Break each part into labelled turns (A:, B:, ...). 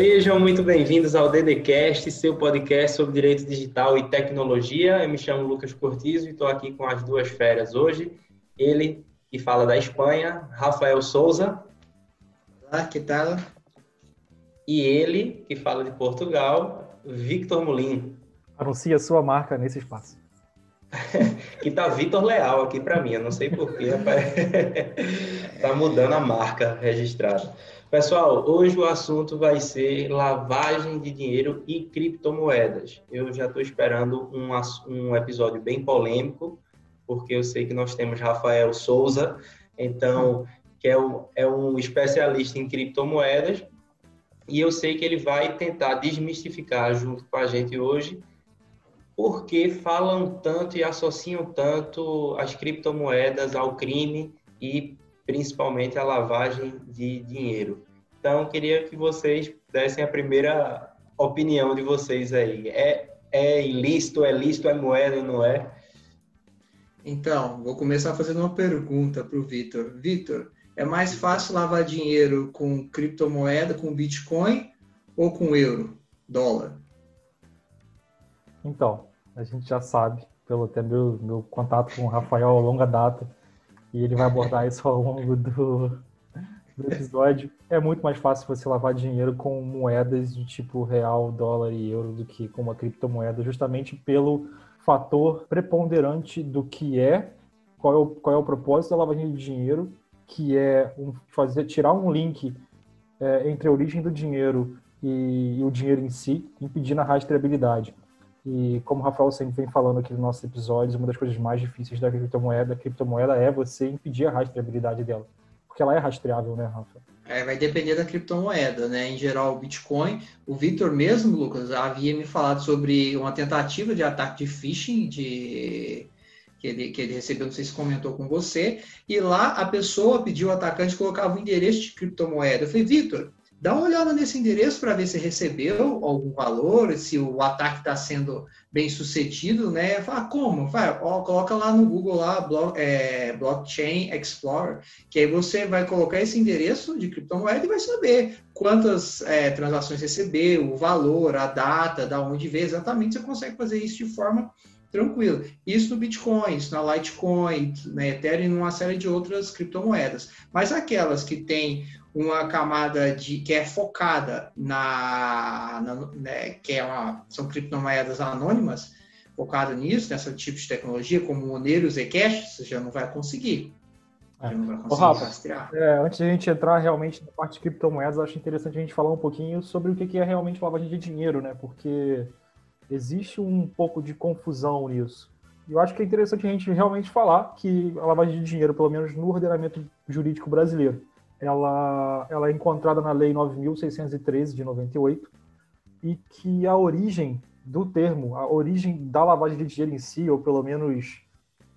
A: Sejam muito bem-vindos ao DDCast, seu podcast sobre direito digital e tecnologia. Eu me chamo Lucas Cortizo e estou aqui com as duas férias hoje. Ele, que fala da Espanha, Rafael Souza.
B: Olá, que tal?
A: E ele, que fala de Portugal, Victor Molin.
C: Anuncia a sua marca nesse espaço.
A: que tá Vitor Leal aqui para mim, eu não sei porquê, tá mudando a marca registrada. Pessoal, hoje o assunto vai ser lavagem de dinheiro e criptomoedas. Eu já estou esperando um, um episódio bem polêmico, porque eu sei que nós temos Rafael Souza, então, que é, um, é um especialista em criptomoedas, e eu sei que ele vai tentar desmistificar junto com a gente hoje porque falam tanto e associam tanto as criptomoedas ao crime e principalmente a lavagem de dinheiro. Então, queria que vocês dessem a primeira opinião de vocês aí. É, é ilícito, é lícito, é moeda, não é?
B: Então, vou começar fazendo uma pergunta para o Vitor. Vitor, é mais fácil lavar dinheiro com criptomoeda, com Bitcoin ou com euro, dólar?
C: Então, a gente já sabe, pelo até meu, meu contato com o Rafael a longa data, e ele vai abordar isso ao longo do, do episódio. É muito mais fácil você lavar dinheiro com moedas de tipo real, dólar e euro do que com uma criptomoeda, justamente pelo fator preponderante do que é, qual é o, qual é o propósito da lavagem de dinheiro, que é um, fazer tirar um link é, entre a origem do dinheiro e, e o dinheiro em si, impedindo a rastreabilidade. E como o Rafael sempre vem falando aqui nos nossos episódios, uma das coisas mais difíceis da criptomoeda, criptomoeda é você impedir a rastreabilidade dela. Porque ela é rastreável, né, Rafa?
B: É, vai depender da criptomoeda, né? Em geral, o Bitcoin. O Victor mesmo, Lucas, havia me falado sobre uma tentativa de ataque de phishing, de que ele, que ele recebeu, não sei se comentou com você, e lá a pessoa pediu, o atacante colocava o endereço de criptomoeda. Eu falei, Victor, Dá uma olhada nesse endereço para ver se recebeu algum valor, se o ataque está sendo bem sucedido, né? Fala, como? Vai, ó, coloca lá no Google lá, é, Blockchain Explorer, que aí você vai colocar esse endereço de criptomoeda e vai saber quantas é, transações recebeu, o valor, a data, da onde veio exatamente, você consegue fazer isso de forma tranquila. Isso no Bitcoin, isso na Litecoin, na Ethereum e numa série de outras criptomoedas. Mas aquelas que têm uma camada de que é focada na, na né, que é uma, são criptomoedas anônimas, focada nisso, nessa tipo de tecnologia, como Monero e Zcash, você já não vai conseguir.
C: É. não vai conseguir Rafa. É, antes de a gente entrar realmente na parte de criptomoedas, acho interessante a gente falar um pouquinho sobre o que é realmente lavagem de dinheiro, né? Porque existe um pouco de confusão nisso. E eu acho que é interessante a gente realmente falar que a lavagem de dinheiro, pelo menos no ordenamento jurídico brasileiro, ela, ela é encontrada na Lei 9.613 de 98 e que a origem do termo, a origem da lavagem de dinheiro em si, ou pelo menos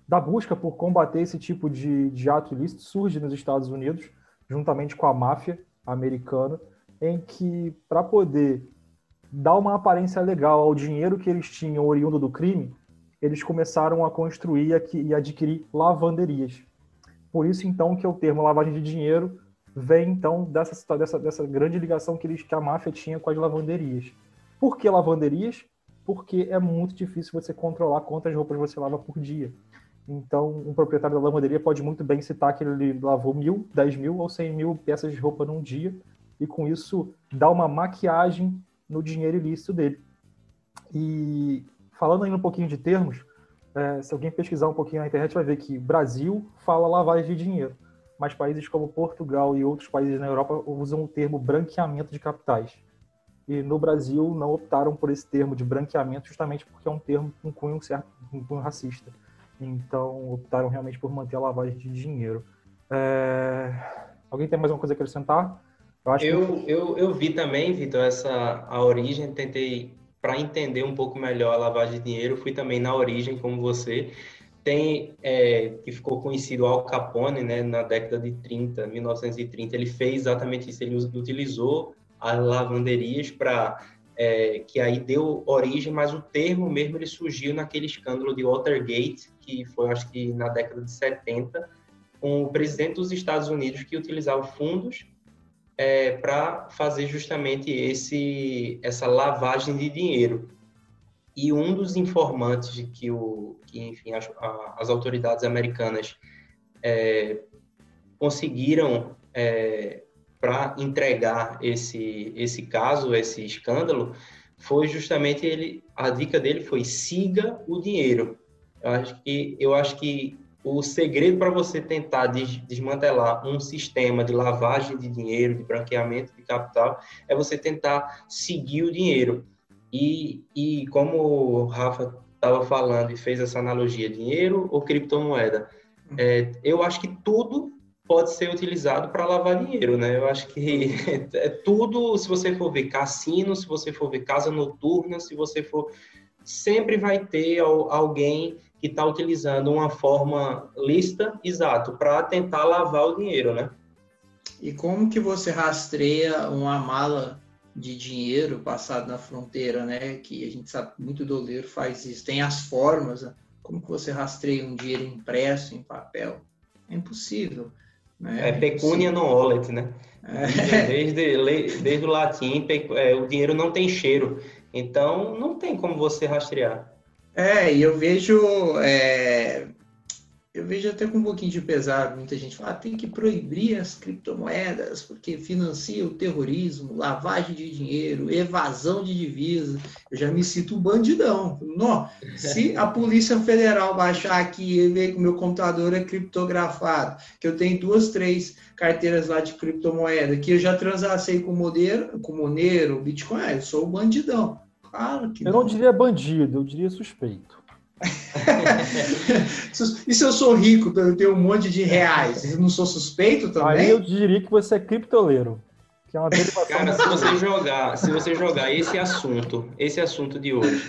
C: da busca por combater esse tipo de, de ato ilícito, surge nos Estados Unidos, juntamente com a máfia americana, em que, para poder dar uma aparência legal ao dinheiro que eles tinham oriundo do crime, eles começaram a construir e adquirir lavanderias. Por isso, então, que o termo lavagem de dinheiro vem então dessa, dessa, dessa grande ligação que, eles, que a máfia tinha com as lavanderias. Por que lavanderias? Porque é muito difícil você controlar quantas roupas você lava por dia. Então, um proprietário da lavanderia pode muito bem citar que ele lavou mil, dez mil ou cem mil peças de roupa num dia, e com isso dá uma maquiagem no dinheiro ilícito dele. E falando ainda um pouquinho de termos, é, se alguém pesquisar um pouquinho na internet vai ver que Brasil fala lavagem de dinheiro mas países como Portugal e outros países na Europa usam o termo branqueamento de capitais. E no Brasil não optaram por esse termo de branqueamento justamente porque é um termo com cunho certo, com cunho racista. Então optaram realmente por manter a lavagem de dinheiro. É... Alguém tem mais alguma coisa a acrescentar?
A: Eu, eu, que... eu, eu, vi também, Vitor, essa a origem, tentei para entender um pouco melhor a lavagem de dinheiro, fui também na origem como você tem é, que ficou conhecido Al Capone, né, na década de 30, 1930, ele fez exatamente isso, ele utilizou as lavanderias para é, que aí deu origem, mas o termo mesmo ele surgiu naquele escândalo de Watergate, que foi acho que na década de 70, com o presidente dos Estados Unidos que utilizava fundos é, para fazer justamente esse, essa lavagem de dinheiro. E um dos informantes de que, o, que enfim, as, as autoridades americanas é, conseguiram é, para entregar esse, esse caso, esse escândalo, foi justamente ele, a dica dele foi siga o dinheiro. Eu acho que, eu acho que o segredo para você tentar desmantelar um sistema de lavagem de dinheiro, de branqueamento de capital, é você tentar seguir o dinheiro. E, e como o Rafa estava falando e fez essa analogia, dinheiro ou criptomoeda, é, eu acho que tudo pode ser utilizado para lavar dinheiro, né? Eu acho que é tudo, se você for ver cassino, se você for ver casa noturna, se você for sempre vai ter alguém que está utilizando uma forma lista, exato, para tentar lavar o dinheiro, né?
B: E como que você rastreia uma mala de dinheiro passado na fronteira, né? Que a gente sabe muito doleiro faz isso. Tem as formas. Né? Como que você rastreia um dinheiro impresso em papel? É impossível.
A: Né? É pecúnia no wallet, né? É. Desde, desde o latim, é, o dinheiro não tem cheiro. Então, não tem como você rastrear.
B: É, e eu vejo, é, eu vejo até com um pouquinho de pesar, muita gente fala, ah, tem que proibir as criptomoedas, porque financia o terrorismo, lavagem de dinheiro, evasão de divisas. Eu já me sinto um bandidão. Não, se a Polícia Federal baixar aqui e ver que o meu computador é criptografado, que eu tenho duas, três carteiras lá de criptomoeda, que eu já transacei com o Monero, com Monero, Bitcoin, ah, eu sou um bandidão.
C: Claro que eu não. não diria bandido, eu diria suspeito.
B: e se eu sou rico, eu tenho um monte de reais, eu não sou suspeito também?
C: Aí eu diria que você é criptoleiro. Que é uma
A: Cara, se você jogar, se você jogar esse assunto, esse assunto de hoje,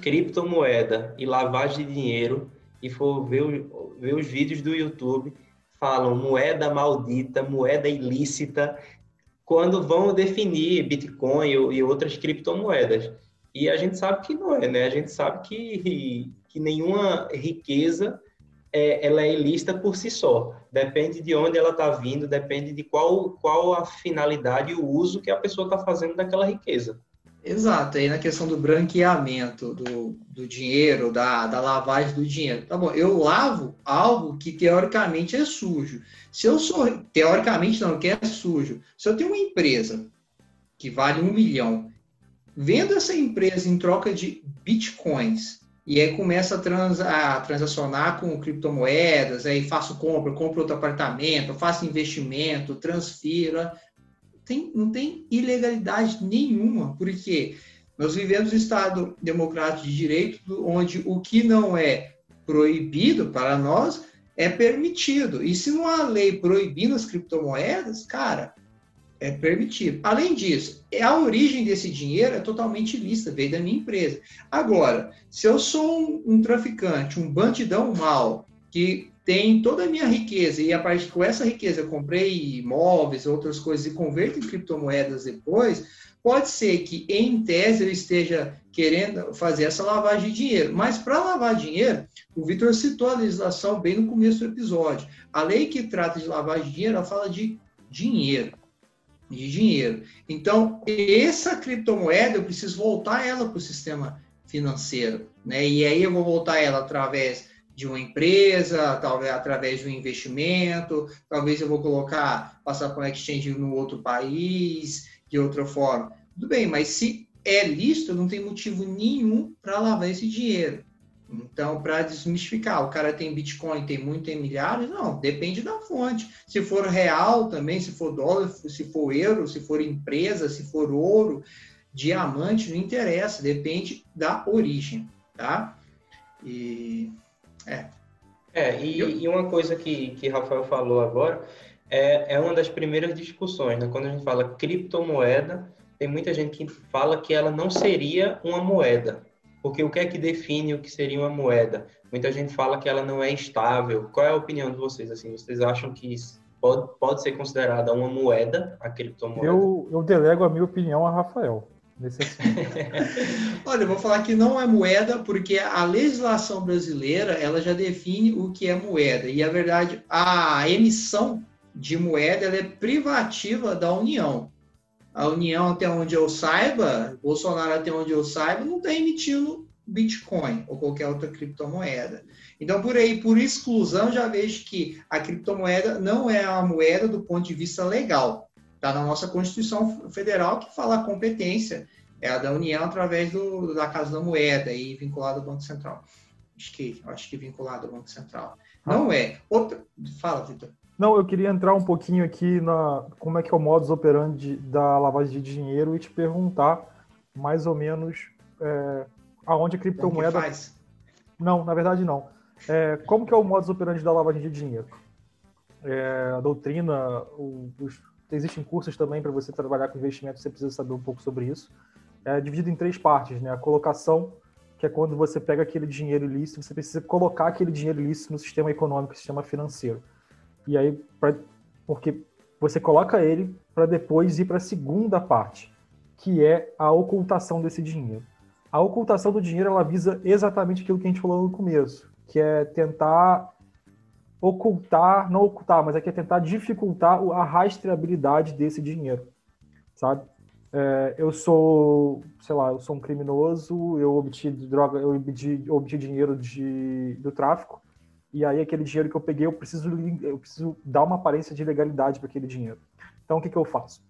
A: criptomoeda e lavagem de dinheiro, e for ver, ver os vídeos do YouTube, falam moeda maldita, moeda ilícita, quando vão definir Bitcoin e outras criptomoedas. E a gente sabe que não é, né? A gente sabe que, que nenhuma riqueza é, ela é ilícita por si só. Depende de onde ela está vindo, depende de qual, qual a finalidade e o uso que a pessoa está fazendo daquela riqueza.
B: Exato, aí na questão do branqueamento do, do dinheiro, da, da lavagem do dinheiro. Tá bom, eu lavo algo que teoricamente é sujo. Se eu sou, teoricamente não, que é sujo. Se eu tenho uma empresa que vale um milhão Vendo essa empresa em troca de bitcoins, e aí começa a, trans, a transacionar com criptomoedas, aí faço compra, compro outro apartamento, faço investimento, transfira. Tem, não tem ilegalidade nenhuma, porque nós vivemos um Estado democrático de direito, onde o que não é proibido para nós é permitido. E se não há lei proibindo as criptomoedas, cara, é permitido. Além disso, a origem desse dinheiro é totalmente ilícita, veio da minha empresa. Agora, se eu sou um, um traficante, um bandidão mal, que tem toda a minha riqueza e a partir com essa riqueza eu comprei imóveis, outras coisas e converto em criptomoedas depois, pode ser que em tese eu esteja querendo fazer essa lavagem de dinheiro. Mas para lavar dinheiro, o Vitor citou a legislação bem no começo do episódio. A lei que trata de lavagem de dinheiro, ela fala de dinheiro de dinheiro. Então, essa criptomoeda, eu preciso voltar ela para o sistema financeiro, né? E aí eu vou voltar ela através de uma empresa, talvez através de um investimento, talvez eu vou colocar, passar para um exchange no outro país, de outra forma. Tudo bem, mas se é lícito, não tem motivo nenhum para lavar esse dinheiro. Então, para desmistificar, o cara tem Bitcoin, tem muito, tem milhares? Não, depende da fonte. Se for real também, se for dólar, se for euro, se for empresa, se for ouro, diamante, não interessa, depende da origem, tá? E. É.
A: É, e, e uma coisa que, que Rafael falou agora é, é uma das primeiras discussões, né? Quando a gente fala criptomoeda, tem muita gente que fala que ela não seria uma moeda, porque o que é que define o que seria uma moeda? Muita gente fala que ela não é estável. Qual é a opinião de vocês? Assim, vocês acham que pode, pode ser considerada uma moeda, a criptomoeda?
C: Eu, eu delego a minha opinião a Rafael. Nesse
B: Olha, eu vou falar que não é moeda, porque a legislação brasileira ela já define o que é moeda. E a verdade, a emissão de moeda é privativa da União. A União, até onde eu saiba, Bolsonaro, até onde eu saiba, não está emitindo Bitcoin ou qualquer outra criptomoeda. Então, por aí, por exclusão, já vejo que a criptomoeda não é a moeda do ponto de vista legal. Está na nossa Constituição Federal que fala a competência é a da União através do, da Casa da Moeda e vinculada ao Banco Central. Acho que, acho que vinculado ao Banco Central. Não ah. é. Outra... Fala, Vitor.
C: Não, eu queria entrar um pouquinho aqui na como é que é o modus operandi da lavagem de dinheiro e te perguntar mais ou menos é, aonde a criptomoeda. Como faz? Não, na verdade não. É, como que é o modus operandi da lavagem de dinheiro? É, a doutrina, os, existem cursos também para você trabalhar com investimento, você precisa saber um pouco sobre isso. É dividido em três partes, né? A colocação, que é quando você pega aquele dinheiro ilícito, você precisa colocar aquele dinheiro ilícito no sistema econômico, no sistema financeiro. E aí, pra, porque você coloca ele para depois ir para a segunda parte, que é a ocultação desse dinheiro. A ocultação do dinheiro ela visa exatamente aquilo que a gente falou no começo, que é tentar ocultar, não ocultar, mas é que é tentar dificultar a rastreabilidade desse dinheiro, sabe? É, eu sou, sei lá, eu sou um criminoso, eu obtive droga, eu obtive, obtive dinheiro de, do tráfico, e aí aquele dinheiro que eu peguei, eu preciso, eu preciso dar uma aparência de legalidade para aquele dinheiro. Então, o que, que eu faço?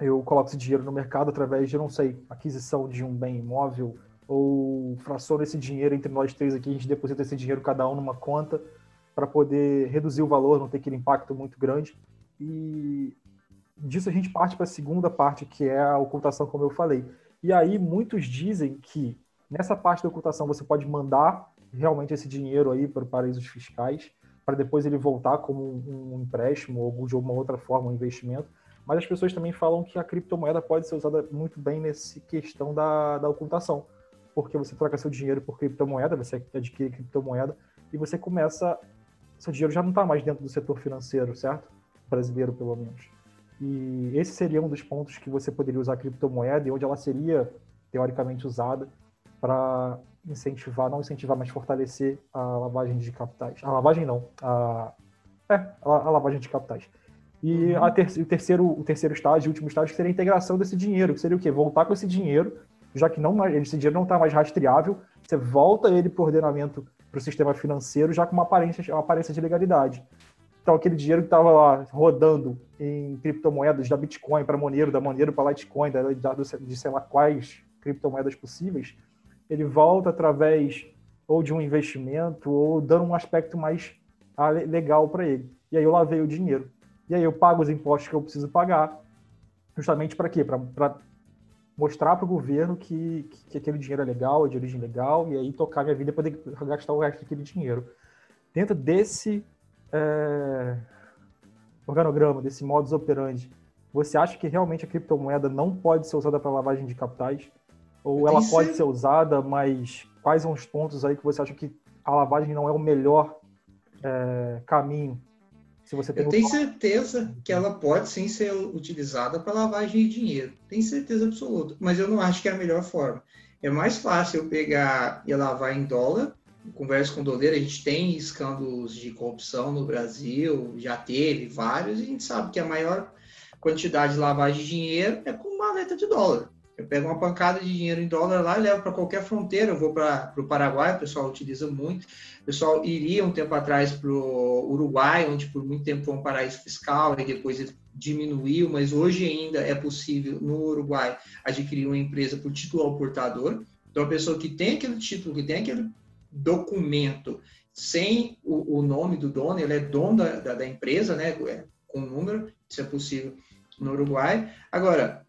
C: Eu coloco esse dinheiro no mercado através de, não sei, aquisição de um bem imóvel, ou fraciono esse dinheiro entre nós três aqui, a gente deposita esse dinheiro cada um numa conta para poder reduzir o valor, não ter aquele impacto muito grande. E disso a gente parte para a segunda parte, que é a ocultação, como eu falei. E aí muitos dizem que nessa parte da ocultação você pode mandar realmente esse dinheiro aí para paraísos fiscais, para depois ele voltar como um, empréstimo ou de alguma outra forma um investimento. Mas as pessoas também falam que a criptomoeda pode ser usada muito bem nessa questão da, da ocultação, porque você troca seu dinheiro por criptomoeda, você adquire criptomoeda e você começa. Seu dinheiro já não está mais dentro do setor financeiro, certo? Brasileiro, pelo menos. E esse seria um dos pontos que você poderia usar a criptomoeda e onde ela seria teoricamente usada para incentivar, não incentivar, mas fortalecer a lavagem de capitais. A lavagem não, a, é, a, lavagem de capitais. E uhum. ter, o, terceiro, o terceiro estágio, o último estágio, seria a integração desse dinheiro, que seria o quê? Voltar com esse dinheiro, já que não, esse dinheiro não está mais rastreável, você volta ele para o ordenamento, para o sistema financeiro, já com uma aparência, uma aparência de legalidade. Então, aquele dinheiro que estava lá rodando em criptomoedas da Bitcoin para Monero, da Monero para Litecoin, da, da, de sei lá quais criptomoedas possíveis, ele volta através ou de um investimento ou dando um aspecto mais ah, legal para ele. E aí eu lavei o dinheiro. E aí eu pago os impostos que eu preciso pagar, justamente para quê? Para mostrar para o governo que, que, que, aquele dinheiro é legal, é de origem legal, e aí tocar minha vida e poder gastar o resto daquele dinheiro. Dentro desse é, organograma, desse modus operandi, você acha que realmente a criptomoeda não pode ser usada para lavagem de capitais? Ou ela pode ser usada, mas quais são os pontos aí que você acha que a lavagem não é o melhor é, caminho?
B: Se você tem Eu tenho certeza que ela pode sim ser utilizada para lavagem de dinheiro. Tenho certeza absoluta. Mas eu não acho que é a melhor forma. É mais fácil eu pegar e lavar em dólar. Converso com o Doleiro, a gente tem escândalos de corrupção no Brasil, já teve vários, e a gente sabe que a maior quantidade de lavagem de dinheiro é com maleta de dólar. Eu pego uma pancada de dinheiro em dólar lá e levo para qualquer fronteira. Eu vou para o Paraguai, o pessoal utiliza muito. O pessoal iria um tempo atrás para o Uruguai, onde por muito tempo foi um paraíso fiscal, e depois diminuiu, mas hoje ainda é possível no Uruguai adquirir uma empresa por título ao portador. Então, a pessoa que tem aquele título, que tem aquele documento sem o, o nome do dono, ele é dono da, da, da empresa, né, com número, isso é possível no Uruguai. Agora,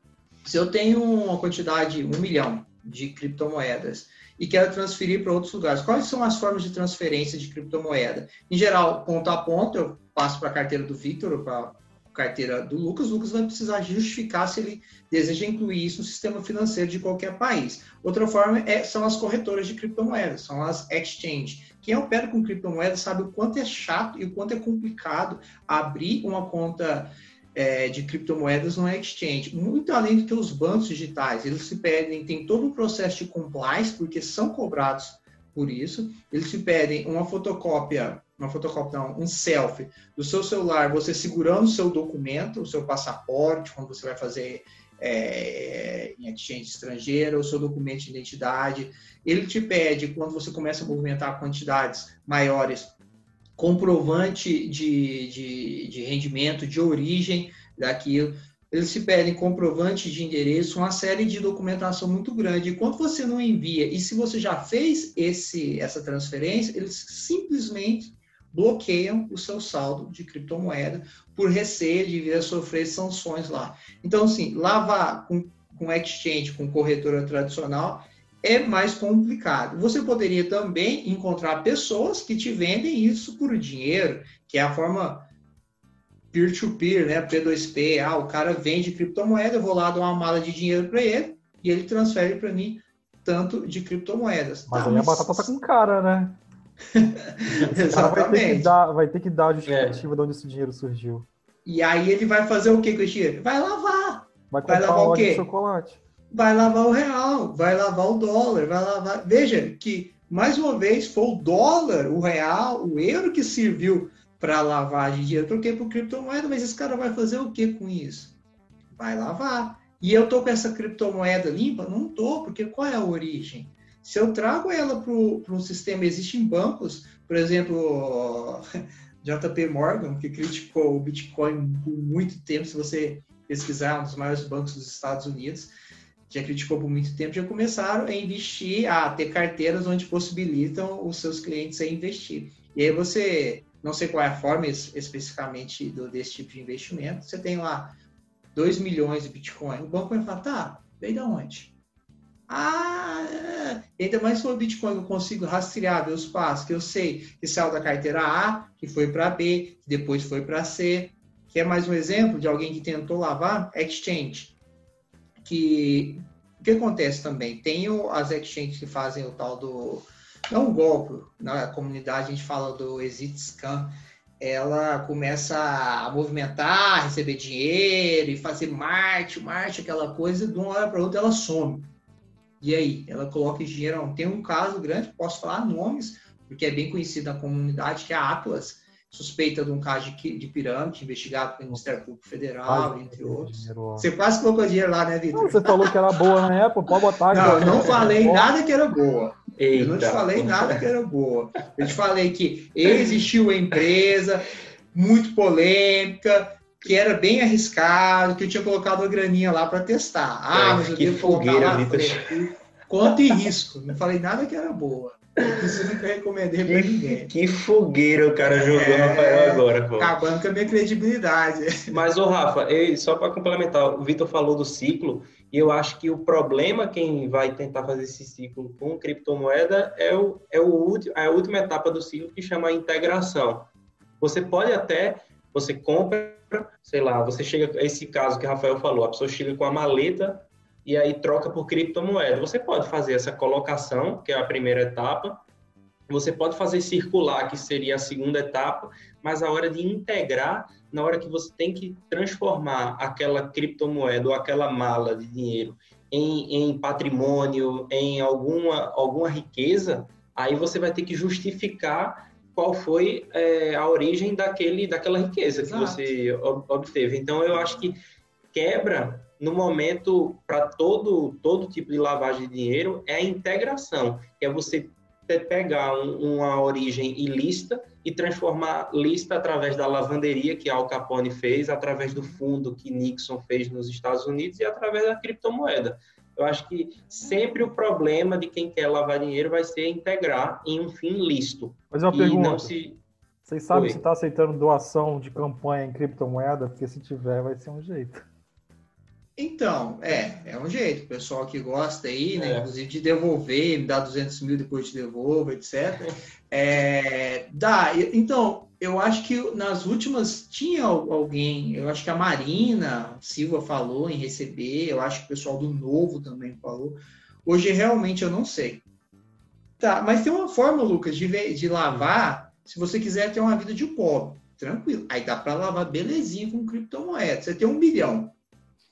B: se eu tenho uma quantidade, um milhão de criptomoedas e quero transferir para outros lugares, quais são as formas de transferência de criptomoeda? Em geral, ponto a ponto, eu passo para a carteira do Victor ou para a carteira do Lucas, o Lucas vai precisar justificar se ele deseja incluir isso no sistema financeiro de qualquer país. Outra forma é, são as corretoras de criptomoedas, são as exchange. Quem opera com criptomoedas sabe o quanto é chato e o quanto é complicado abrir uma conta é, de criptomoedas não é exchange. Muito além do que os bancos digitais, eles se pedem, tem todo um processo de compliance, porque são cobrados por isso. Eles se pedem uma fotocópia uma fotocópia não, um selfie do seu celular, você segurando o seu documento, o seu passaporte, quando você vai fazer é, em exchange estrangeira, o seu documento de identidade. Ele te pede, quando você começa a movimentar quantidades maiores, comprovante de, de, de rendimento, de origem daquilo. Eles te pedem comprovante de endereço, uma série de documentação muito grande. E quando você não envia, e se você já fez esse, essa transferência, eles simplesmente bloqueiam o seu saldo de criptomoeda por receio de vir a sofrer sanções lá. Então, assim, lavar com, com exchange, com corretora tradicional, é mais complicado. Você poderia também encontrar pessoas que te vendem isso por dinheiro, que é a forma peer-to-peer, -peer, né? P2P. Ah, o cara vende criptomoeda, eu vou lá dar uma mala de dinheiro para ele e ele transfere para mim tanto de criptomoedas.
C: Mas tá, aí mas... a batata tá com cara, né?
B: Exatamente.
C: Vai ter, que dar, vai ter que dar a justificativa é. de onde esse dinheiro surgiu.
B: E aí ele vai fazer o que com esse dinheiro? Vai lavar.
C: Vai, vai lavar o quê? chocolate.
B: Vai lavar o real, vai lavar o dólar, vai lavar. Veja que, mais uma vez, foi o dólar, o real, o euro que serviu para lavagem de dinheiro. Troquei por criptomoeda, mas esse cara vai fazer o que com isso? Vai lavar. E eu tô com essa criptomoeda limpa? Não tô, porque qual é a origem? Se eu trago ela para um sistema, existem bancos, por exemplo, JP Morgan, que criticou o Bitcoin por muito tempo, se você pesquisar, um dos maiores bancos dos Estados Unidos, já criticou por muito tempo, já começaram a investir, a ter carteiras onde possibilitam os seus clientes a investir. E aí você, não sei qual é a forma especificamente do, desse tipo de investimento, você tem lá 2 milhões de Bitcoin, o banco vai falar, tá, veio da onde? Ah, ainda mais se for Bitcoin eu consigo rastrear meus passos, que eu sei que saiu da carteira A, que foi para B, que depois foi para C. Quer mais um exemplo de alguém que tentou lavar? Exchange. Que o que acontece também? Tem as exchanges que fazem o tal do. Não um golpe, na comunidade a gente fala do exit scam. Ela começa a movimentar, receber dinheiro e fazer marketing, marketing, aquela coisa, de uma hora para outra ela some e aí, ela coloca dinheiro. Tem um caso grande, posso falar nomes, porque é bem conhecido na comunidade, que é a Atlas, suspeita de um caso de, de pirâmide, investigado pelo Ministério Público Federal, quase entre outros. Você quase colocou dinheiro lá, né, Vitor?
C: Você falou que era boa na época, pode botar.
B: Não, eu não falei nada que era boa. Eita. Eu não te falei nada que era boa. Eu te falei que existiu uma empresa muito polêmica, que era bem arriscado, que eu tinha colocado a graninha lá para testar. Ah, é, mas eu devo colocar lá Quanto e risco. Não falei nada que era boa. Isso eu nunca recomendei para ninguém.
A: Que fogueira o cara jogou é, Rafael agora, pô.
B: Acabando com a minha credibilidade.
A: Mas, ô Rafa, eu, só para complementar, o Vitor falou do ciclo, e eu acho que o problema, quem vai tentar fazer esse ciclo com criptomoeda, é, o, é, o, é a última etapa do ciclo que chama integração. Você pode até, você compra sei lá, você chega, esse caso que o Rafael falou, a pessoa chega com a maleta e aí troca por criptomoeda. Você pode fazer essa colocação, que é a primeira etapa, você pode fazer circular, que seria a segunda etapa, mas a hora de integrar, na hora que você tem que transformar aquela criptomoeda ou aquela mala de dinheiro em, em patrimônio, em alguma, alguma riqueza, aí você vai ter que justificar qual foi é, a origem daquele, daquela riqueza Exato. que você obteve. Então, eu acho que quebra no momento para todo todo tipo de lavagem de dinheiro é a integração, que é você pegar um, uma origem ilícita e transformar lista através da lavanderia que Al Capone fez, através do fundo que Nixon fez nos Estados Unidos e através da criptomoeda. Eu acho que sempre o problema de quem quer lavar dinheiro vai ser integrar em um fim lícito.
C: Mas uma pergunta. Se... Vocês sabem Oi. se está aceitando doação de campanha em criptomoeda? Porque se tiver, vai ser um jeito.
B: Então, é, é um jeito. O pessoal que gosta aí, né, é. inclusive de devolver, me dá 200 mil depois te devolvo, etc. É, dá. Então, eu acho que nas últimas tinha alguém, eu acho que a Marina Silva falou em receber, eu acho que o pessoal do Novo também falou. Hoje, realmente, eu não sei. Tá, mas tem uma forma, Lucas, de, de lavar, se você quiser ter uma vida de pobre, tranquilo. Aí dá para lavar belezinha com criptomoeda. Você tem um bilhão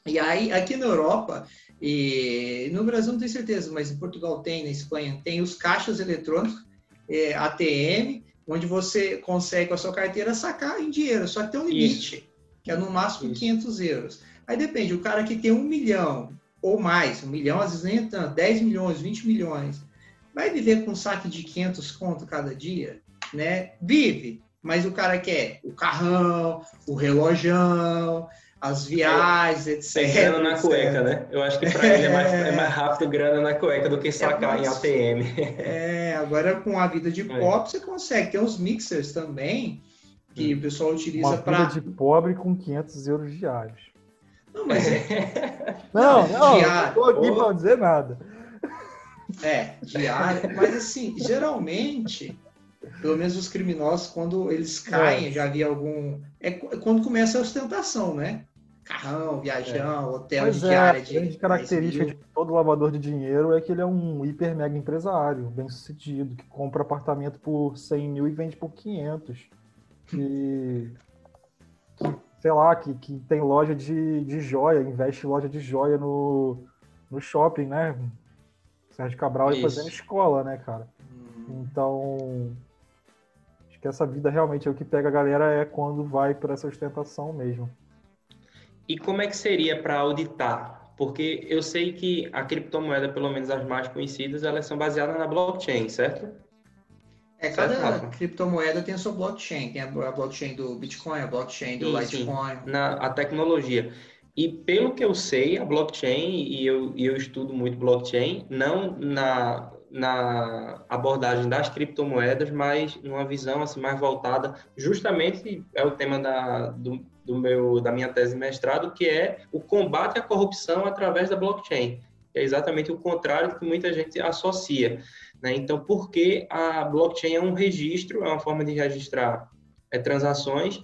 B: e aí, aqui na Europa, e no Brasil não tenho certeza, mas em Portugal tem, na Espanha tem os caixas eletrônicos, é, ATM, onde você consegue com a sua carteira sacar em dinheiro, só que tem um limite, Isso. que é no máximo Isso. 500 euros. Aí depende, o cara que tem um milhão ou mais, um milhão, às vezes nem é tanto, 10 milhões, 20 milhões, vai viver com um saque de 500 conto cada dia, né? Vive, mas o cara quer o carrão, o relojão, as viagens, etc.
A: É grana na cueca, né? Eu acho que para ele é mais, é mais, rápido grana na cueca do que sacar é em ATM.
B: É, agora com a vida de é. pobre você consegue. Tem uns mixers também que hum. o pessoal utiliza para.
C: Uma vida de pobre com 500 euros diários.
B: Não, mas é.
C: não, não, diário. não tô aqui para dizer nada.
B: É, diário. Mas assim, geralmente pelo menos os criminosos, quando eles caem, é. já havia algum. É quando começa a ostentação, né? Carrão, viajão, é. hotel
C: Mas
B: de é, A
C: grande característica de todo lavador de dinheiro é que ele é um hiper mega empresário, bem sucedido, que compra apartamento por 100 mil e vende por 500. Que, que sei lá, que, que tem loja de, de joia, investe loja de joia no, no shopping, né? Sérgio Cabral e fazendo escola, né, cara? Hum. Então, acho que essa vida realmente é o que pega a galera é quando vai para essa ostentação mesmo.
A: E como é que seria para auditar? Porque eu sei que a criptomoeda, pelo menos as mais conhecidas, elas são baseadas na blockchain, certo?
B: É, cada certo, criptomoeda tem a sua blockchain. Tem a blockchain do Bitcoin, a blockchain do sim, Litecoin.
A: Na, a tecnologia. E pelo que eu sei, a blockchain, e eu, e eu estudo muito blockchain, não na, na abordagem das criptomoedas, mas numa visão assim, mais voltada, justamente é o tema da, do, do meu, da minha tese de mestrado, que é o combate à corrupção através da blockchain. É exatamente o contrário do que muita gente associa. Né? Então, por que a blockchain é um registro, é uma forma de registrar é, transações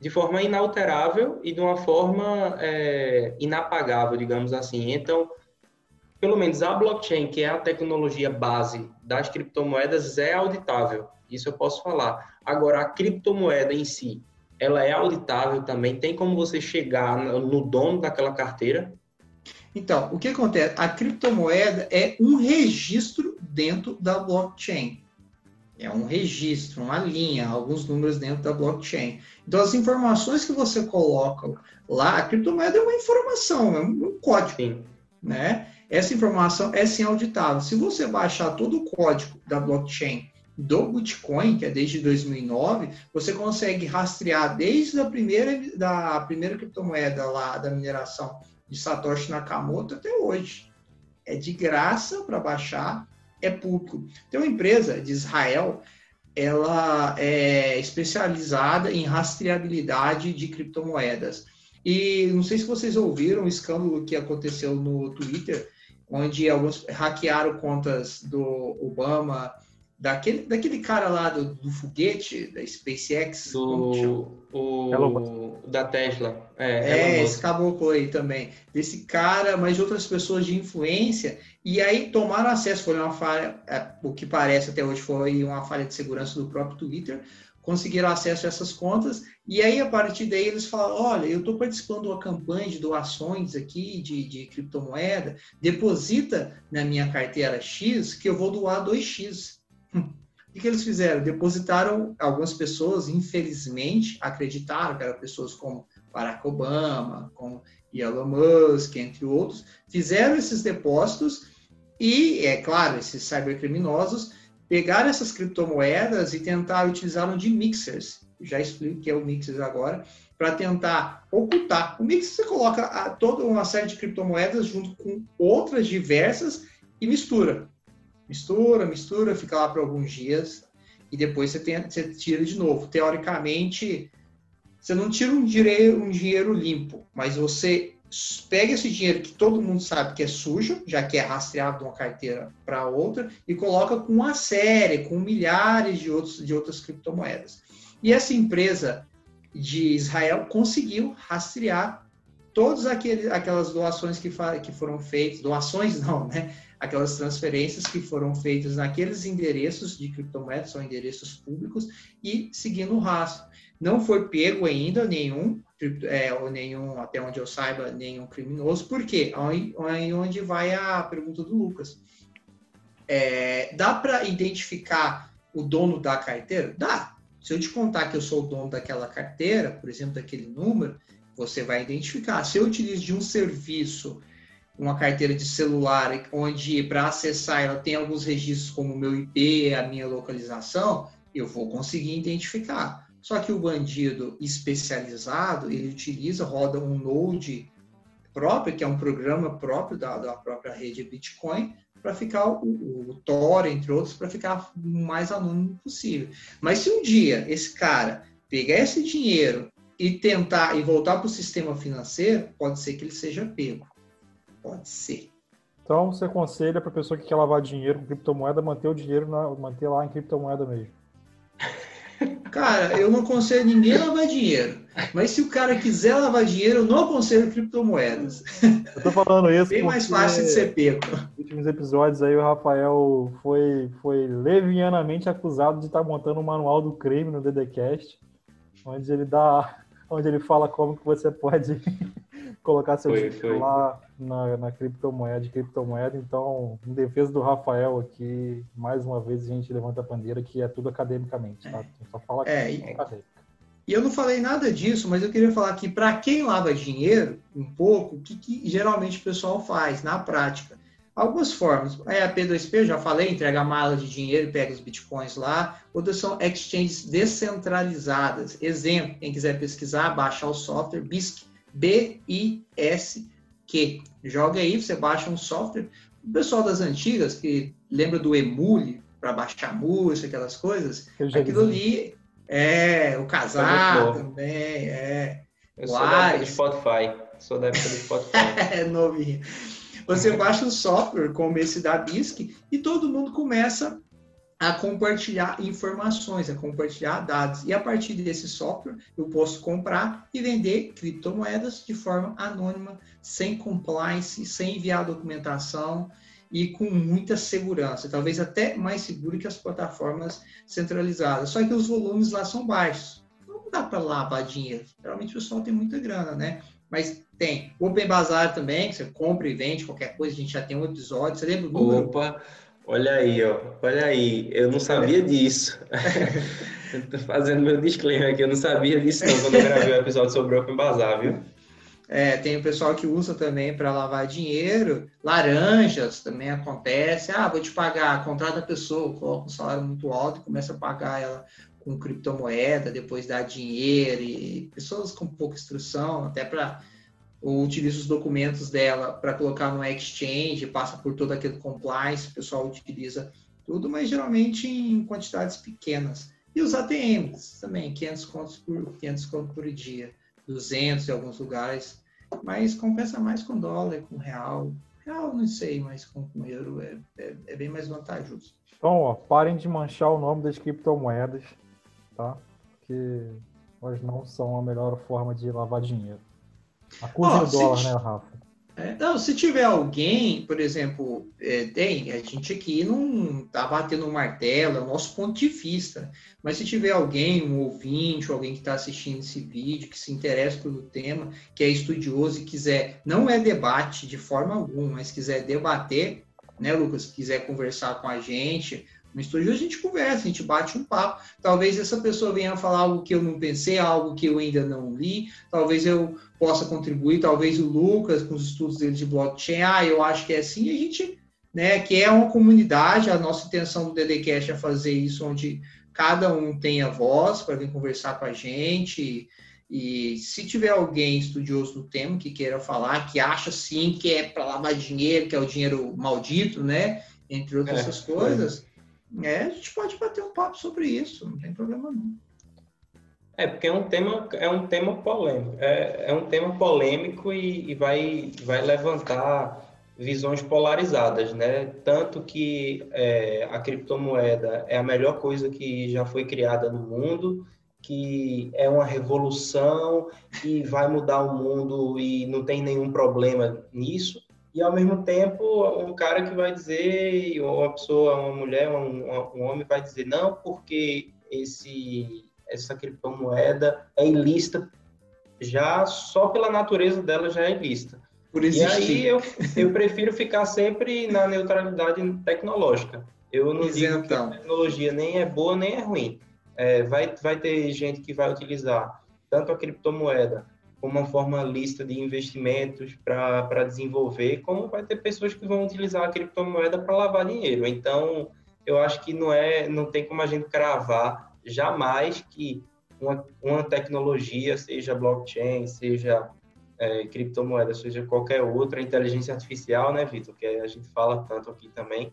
A: de forma inalterável e de uma forma é, inapagável, digamos assim. Então, pelo menos a blockchain, que é a tecnologia base das criptomoedas, é auditável. Isso eu posso falar. Agora, a criptomoeda em si, ela é auditável também? Tem como você chegar no dono daquela carteira?
B: Então, o que acontece? A criptomoeda é um registro dentro da blockchain. É um registro, uma linha, alguns números dentro da blockchain. Então, as informações que você coloca lá, a criptomoeda é uma informação, é um código, Sim. Né? Essa informação é sim auditável. Se você baixar todo o código da blockchain do Bitcoin, que é desde 2009, você consegue rastrear desde a primeira, da primeira criptomoeda lá da mineração de Satoshi Nakamoto até hoje. É de graça para baixar, é público. Tem uma empresa de Israel, ela é especializada em rastreabilidade de criptomoedas. E não sei se vocês ouviram o escândalo que aconteceu no Twitter, onde alguns hackearam contas do Obama, daquele, daquele cara lá do, do foguete, da SpaceX.
A: Do, o, da Tesla.
B: É, é esse caboclo aí também. Desse cara, mas de outras pessoas de influência. E aí tomaram acesso, foi uma falha, é, o que parece até hoje foi uma falha de segurança do próprio Twitter, conseguiram acesso a essas contas, e aí a partir daí eles falaram, olha, eu estou participando de uma campanha de doações aqui de, de criptomoeda, deposita na minha carteira X que eu vou doar 2X. O que eles fizeram? Depositaram, algumas pessoas, infelizmente, acreditaram que eram pessoas como Barack Obama, como Elon Musk, entre outros, fizeram esses depósitos e, é claro, esses cybercriminosos pegaram essas criptomoedas e tentaram utilizá-las de mixers. Já explico o que é o mixers agora, para tentar ocultar. O mixer você coloca a, toda uma série de criptomoedas junto com outras diversas e mistura. Mistura, mistura, fica lá por alguns dias e depois você, tem, você tira de novo. Teoricamente, você não tira um dinheiro, um dinheiro limpo, mas você pega esse dinheiro que todo mundo sabe que é sujo, já que é rastreado de uma carteira para outra, e coloca com uma série, com milhares de, outros, de outras criptomoedas. E essa empresa de Israel conseguiu rastrear todas aquelas doações que, que foram feitas, doações não, né? aquelas transferências que foram feitas naqueles endereços de criptomoedas, são endereços públicos, e seguindo o rastro. Não foi pego ainda nenhum, é, ou nenhum, até onde eu saiba, nenhum criminoso. Por quê? Aí, aí onde vai a pergunta do Lucas. É, dá para identificar o dono da carteira? Dá. Se eu te contar que eu sou o dono daquela carteira, por exemplo, daquele número, você vai identificar. Se eu utilizo de um serviço, uma carteira de celular, onde para acessar ela tem alguns registros como o meu IP, a minha localização, eu vou conseguir identificar. Só que o bandido especializado, ele utiliza, roda um node próprio, que é um programa próprio da, da própria rede Bitcoin, para ficar o, o Tor, entre outros, para ficar o mais anônimo possível. Mas se um dia esse cara pegar esse dinheiro e tentar e voltar para o sistema financeiro, pode ser que ele seja pego. Pode ser.
C: Então você aconselha para a pessoa que quer lavar dinheiro com criptomoeda manter o dinheiro na, manter lá em criptomoeda mesmo.
B: Cara, eu não aconselho ninguém a lavar dinheiro. Mas se o cara quiser lavar dinheiro, eu não aconselho criptomoedas.
C: Eu tô falando isso.
B: Bem mais fácil de ser pego. Nos
C: últimos episódios aí, o Rafael foi, foi levianamente acusado de estar tá montando o um manual do crime no DDCast, onde ele dá. onde ele fala como que você pode colocar seu foi, dinheiro foi. lá na, na criptomoeda, de criptomoeda. Então, em defesa do Rafael aqui, mais uma vez a gente levanta a bandeira que é tudo academicamente, tá? Só fala que é, é acadêmico.
B: E eu não falei nada disso, mas eu queria falar que para quem lava dinheiro, um pouco, o que, que, geralmente o pessoal faz na prática? Algumas formas. É a P2P, já falei, entrega a mala de dinheiro pega os bitcoins lá. Outras são exchanges descentralizadas. Exemplo, quem quiser pesquisar, baixar o software BISC, B-I-S-Q. Joga aí, você baixa um software. O pessoal das antigas, que lembra do Emule, para baixar música, aquelas coisas, aquilo ali é, o casar também, é.
A: Eu sou da época do Spotify. Sou da época do Spotify.
B: é novinho. Você baixa um software como esse da BISC e todo mundo começa a compartilhar informações, a compartilhar dados. E a partir desse software, eu posso comprar e vender criptomoedas de forma anônima, sem compliance, sem enviar documentação e com muita segurança, talvez até mais seguro que as plataformas centralizadas. Só que os volumes lá são baixos. Não dá para lavar dinheiro. Geralmente o pessoal tem muita grana, né? Mas tem. Open Bazaar também, que você compra e vende qualquer coisa, a gente já tem um episódio. Você lembra do
A: número? Olha aí, ó. Olha aí. Eu não sabia disso. Estou fazendo meu disclaimer aqui, eu não sabia disso não, quando eu gravei o episódio sobre Open Bazaar, viu?
B: É, tem o pessoal que usa também para lavar dinheiro. Laranjas também acontece. Ah, vou te pagar, contrata a pessoa, coloca um salário muito alto e começa a pagar ela com criptomoeda, depois dá dinheiro. E pessoas com pouca instrução, até para utiliza os documentos dela para colocar no exchange, passa por todo aquele compliance, o pessoal utiliza tudo, mas geralmente em quantidades pequenas. E os ATMs também, 500 contos por, 500 contos por dia. 200 em alguns lugares, mas compensa mais com dólar, com real. Real não sei, mas com, com euro é, é, é, bem mais vantajoso.
C: Então, ó, parem de manchar o nome das criptomoedas, tá? Porque elas não são a melhor forma de lavar dinheiro. Oh, o dólar, se... né, Rafa?
B: Não, se tiver alguém, por exemplo, é, tem, a gente aqui não está batendo um martelo, é o nosso ponto de vista, mas se tiver alguém, um ouvinte, alguém que está assistindo esse vídeo, que se interessa pelo tema, que é estudioso e quiser, não é debate de forma alguma, mas quiser debater, né, Lucas, quiser conversar com a gente, no estúdio a gente conversa, a gente bate um papo. Talvez essa pessoa venha falar algo que eu não pensei, algo que eu ainda não li. Talvez eu possa contribuir, talvez o Lucas, com os estudos dele de blockchain, ah, eu acho que é assim. A gente, né, que é uma comunidade, a nossa intenção do DDCast é fazer isso onde cada um tenha voz para vir conversar com a gente. E se tiver alguém estudioso do tema que queira falar, que acha sim que é para lavar dinheiro, que é o dinheiro maldito, né? Entre outras é, coisas, é, a gente pode bater um papo sobre isso, não tem problema não.
A: É, porque é um tema, é um tema polêmico. É, é um tema polêmico e, e, vai, vai levantar visões polarizadas, né? Tanto que é, a criptomoeda é a melhor coisa que já foi criada no mundo, que é uma revolução e vai mudar o mundo e não tem nenhum problema nisso e ao mesmo tempo um cara que vai dizer, ou uma pessoa, uma mulher, um, um homem vai dizer não, porque esse essa criptomoeda é ilícita, já só pela natureza dela já é ilícita. Por existir. E aí eu, eu prefiro ficar sempre na neutralidade tecnológica. Eu não Isentão. digo que a tecnologia nem é boa nem é ruim. É, vai, vai ter gente que vai utilizar tanto a criptomoeda como uma forma lista de investimentos para desenvolver, como vai ter pessoas que vão utilizar a criptomoeda para lavar dinheiro. Então, eu acho que não é, não tem como a gente cravar jamais que uma, uma tecnologia, seja blockchain, seja é, criptomoeda, seja qualquer outra, inteligência artificial, né, Vitor, que a gente fala tanto aqui também,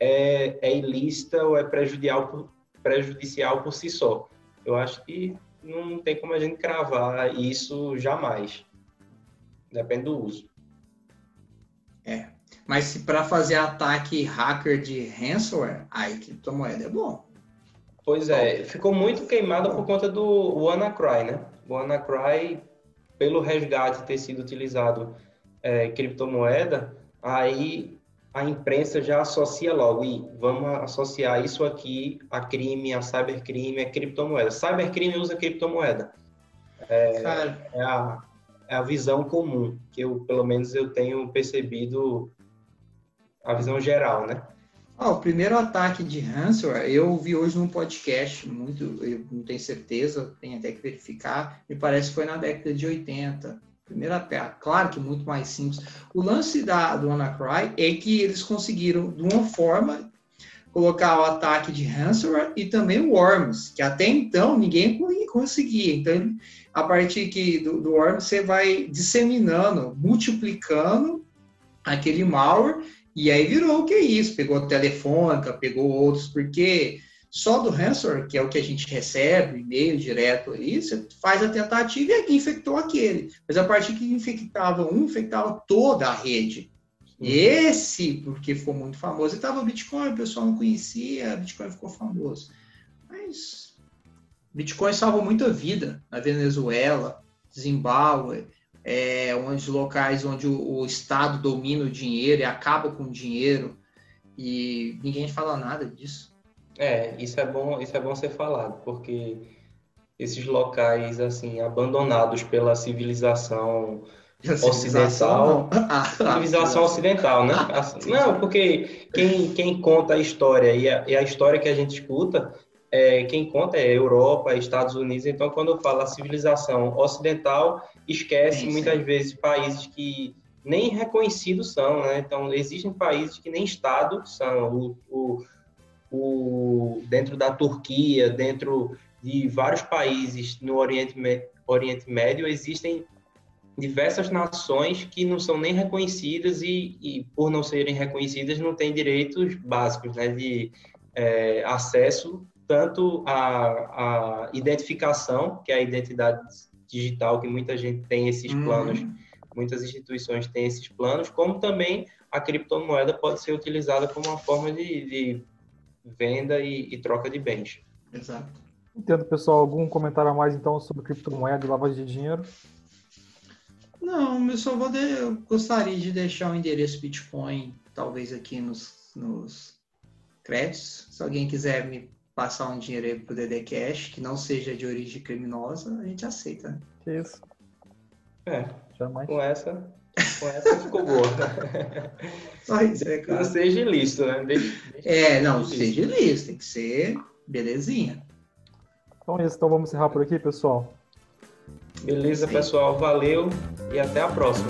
A: é, é ilícita ou é prejudicial por, prejudicial por si só. Eu acho que não tem como a gente cravar isso jamais. Depende do uso.
B: É. Mas se para fazer ataque hacker de ransomware, aí criptomoeda é bom.
A: Pois é, ficou muito queimada por conta do WannaCry, né? O WannaCry, pelo resgate ter sido utilizado é, criptomoeda, aí a imprensa já associa logo, e vamos associar isso aqui a crime, a cybercrime, a criptomoeda. Cybercrime usa criptomoeda. É, é, a, é a visão comum, que eu, pelo menos, eu tenho percebido a visão geral, né?
B: Ah, o primeiro ataque de ransomware eu vi hoje num podcast, muito, eu não tenho certeza, tenho até que verificar, me parece que foi na década de 80. Primeira ataque, claro que muito mais simples. O lance da, do WannaCry é que eles conseguiram, de uma forma, colocar o ataque de ransomware e também o Worms, que até então ninguém conseguia. Então, a partir que, do, do Worms, você vai disseminando, multiplicando aquele malware, e aí virou o que é isso, pegou a Telefônica, pegou outros, porque só do ransomware, que é o que a gente recebe, e-mail direto ali, você faz a tentativa e aqui infectou aquele. Mas a partir que infectava um, infectava toda a rede. Uhum. Esse, porque ficou muito famoso, estava Bitcoin, o pessoal não conhecia, Bitcoin ficou famoso. Mas Bitcoin salvou muita vida na Venezuela, Zimbábue, é, onde locais onde o, o, Estado domina o dinheiro e acaba com o dinheiro e ninguém fala nada disso.
A: É, isso é bom, isso é bom ser falado, porque esses locais assim abandonados pela civilização ocidental, ah, civilização ocidental, né? Assim, não, porque quem, quem conta a história e a, e a história que a gente escuta, é, quem conta é Europa, Estados Unidos. Então, quando eu falo a civilização ocidental, esquece sim, muitas sim. vezes países que nem reconhecidos são, né? Então, existem países que nem Estado são. O, o o, dentro da Turquia, dentro de vários países no Oriente, Oriente Médio, existem diversas nações que não são nem reconhecidas e, e por não serem reconhecidas, não têm direitos básicos né, de é, acesso tanto à, à, identificação, que é a identidade digital, que muita gente tem esses uhum. planos, uhum. muitas instituições têm esses planos, como também a criptomoeda pode ser utilizada como uma forma de, de venda e, e troca de bens.
B: Exato.
C: Entendo, pessoal. Algum comentário a mais, então, sobre criptomoeda e lavagem de dinheiro?
B: Não, eu só vou de... eu gostaria de deixar o endereço Bitcoin, talvez aqui nos, nos créditos. Se alguém quiser me passar um dinheiro aí pro DD Cash, que não seja de origem criminosa, a gente aceita.
C: Né? Isso.
A: É, Jamais. com essa com essa ficou boa.
B: Só isso, é
A: claro. Não seja ilícito, né? Deixa,
B: deixa é, não, seja ilícito, tem que ser belezinha.
C: Então é isso, então vamos encerrar por aqui, pessoal.
A: Beleza, Sim. pessoal. Valeu e até a próxima.